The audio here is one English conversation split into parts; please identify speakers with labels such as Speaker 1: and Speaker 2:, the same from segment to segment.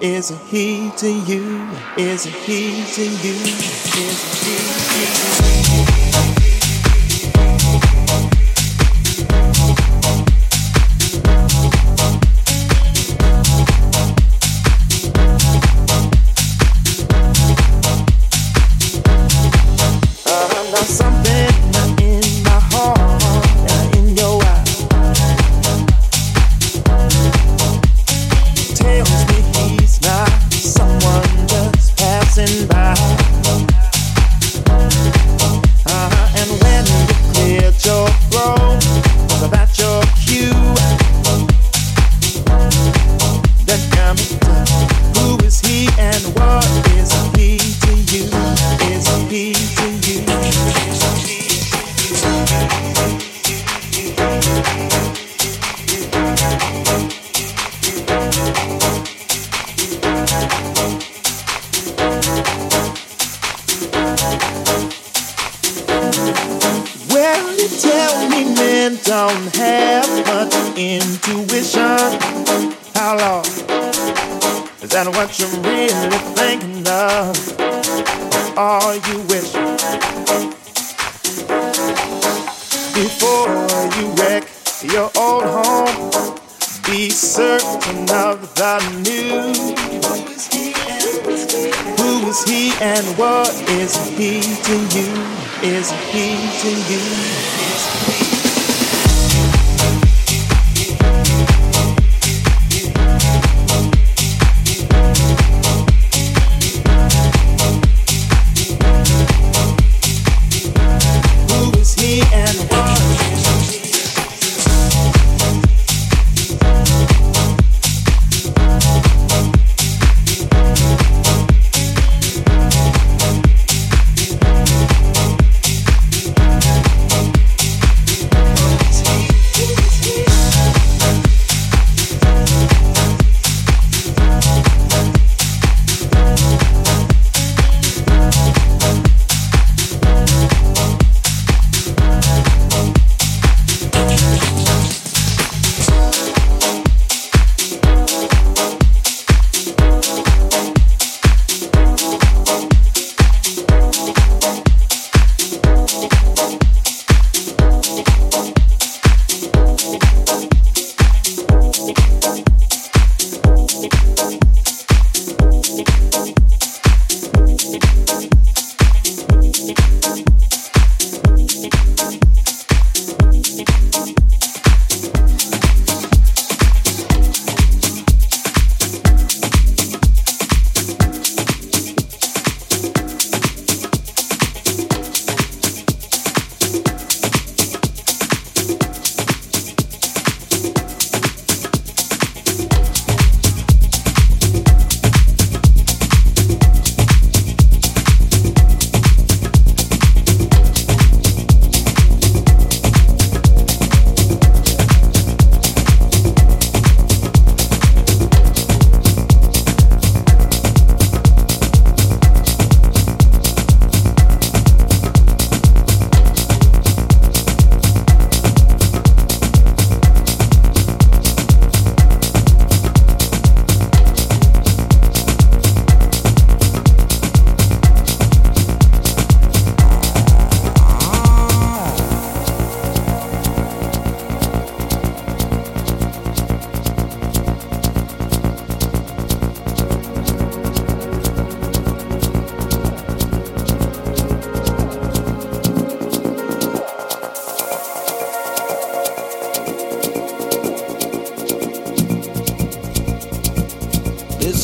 Speaker 1: is it he to you? Is it he to you? Is he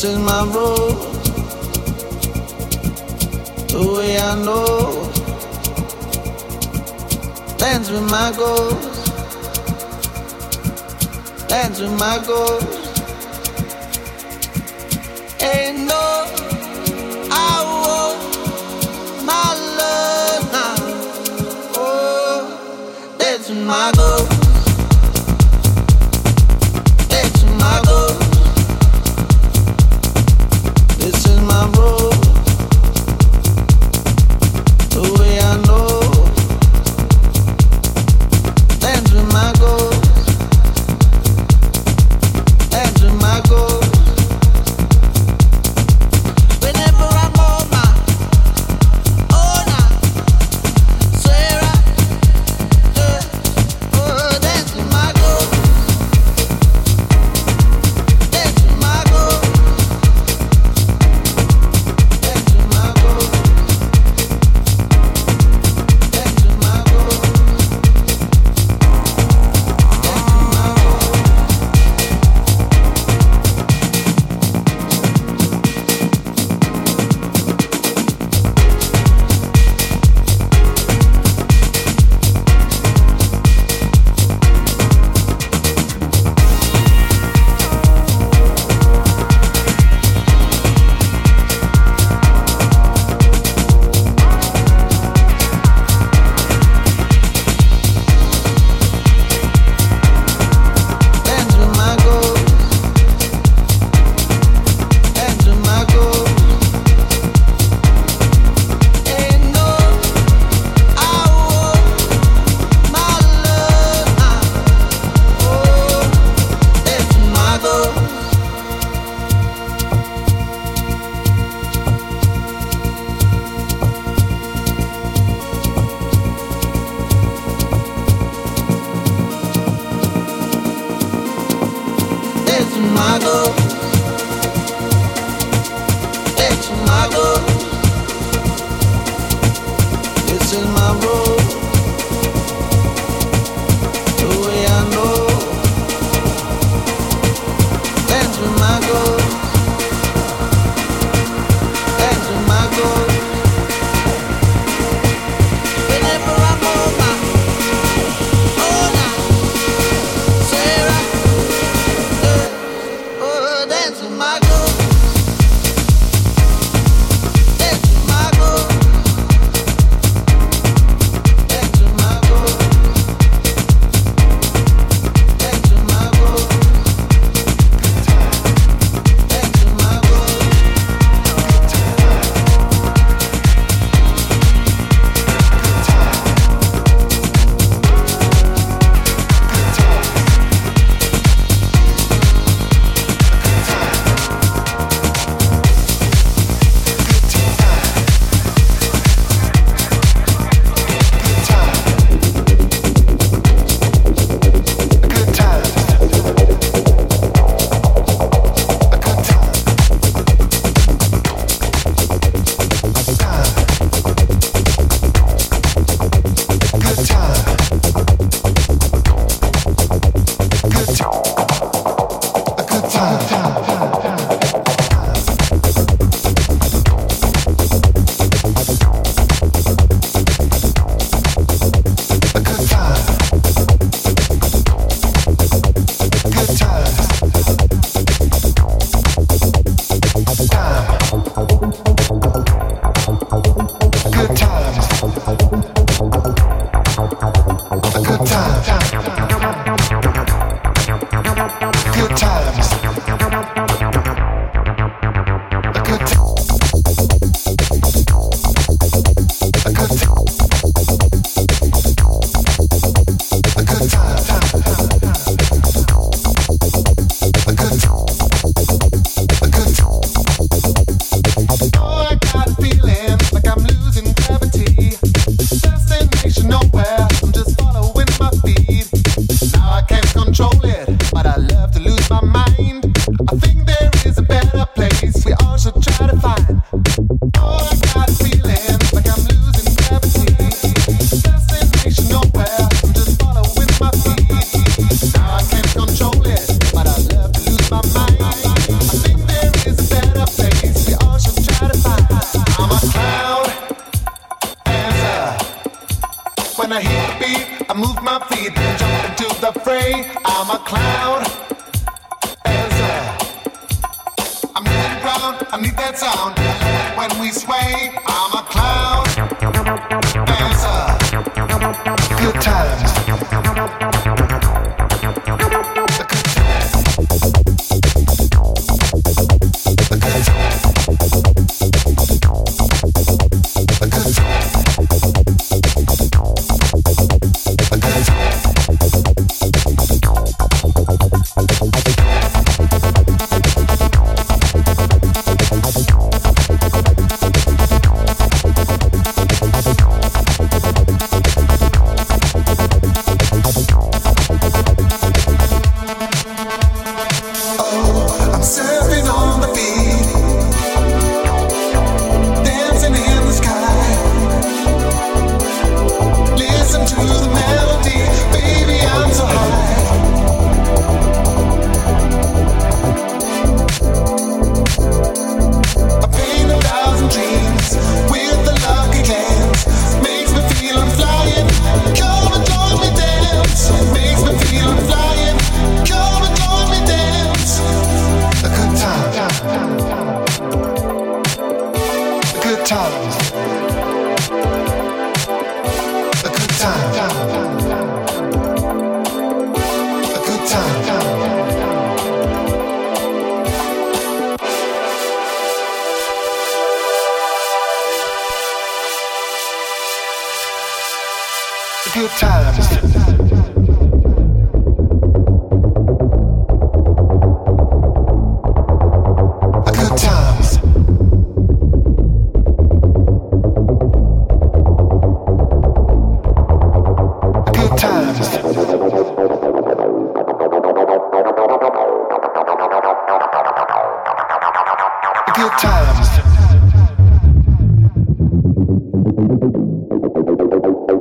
Speaker 2: This is my road. The way I know. Dance with my goals. Dance with my goals. Ain't no I my love now. Oh, dance with my.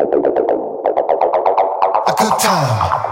Speaker 3: A good time.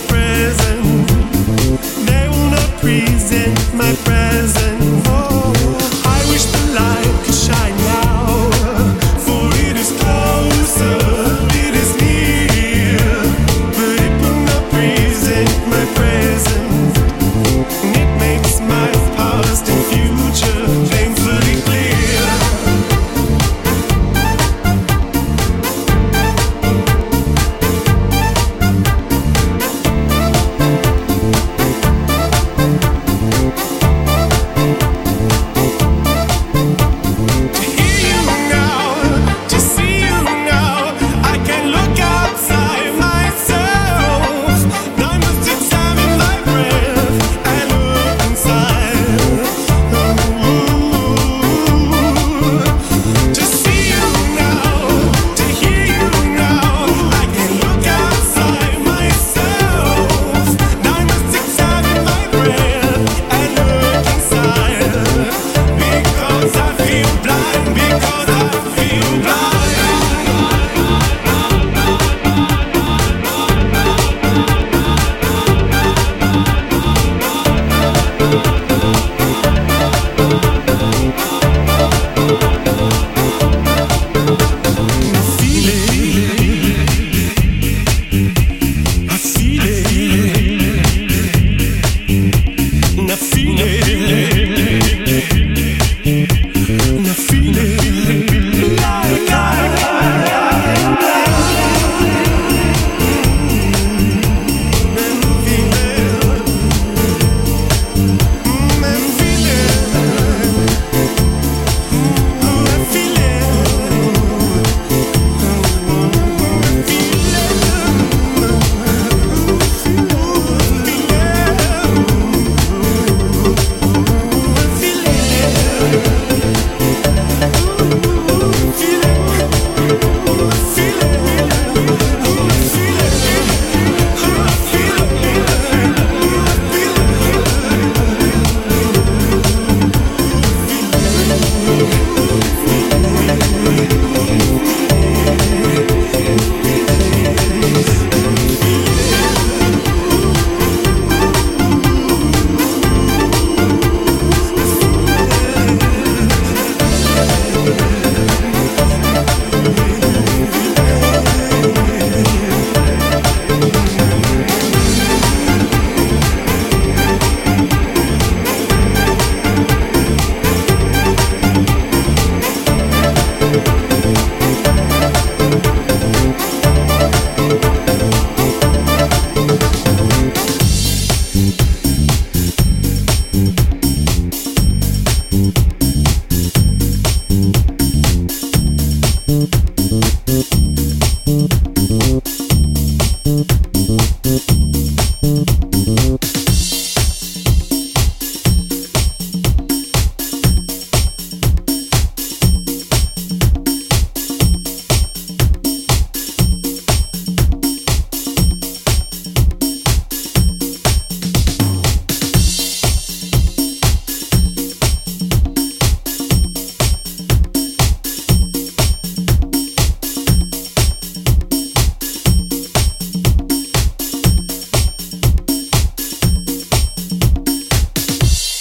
Speaker 4: friends.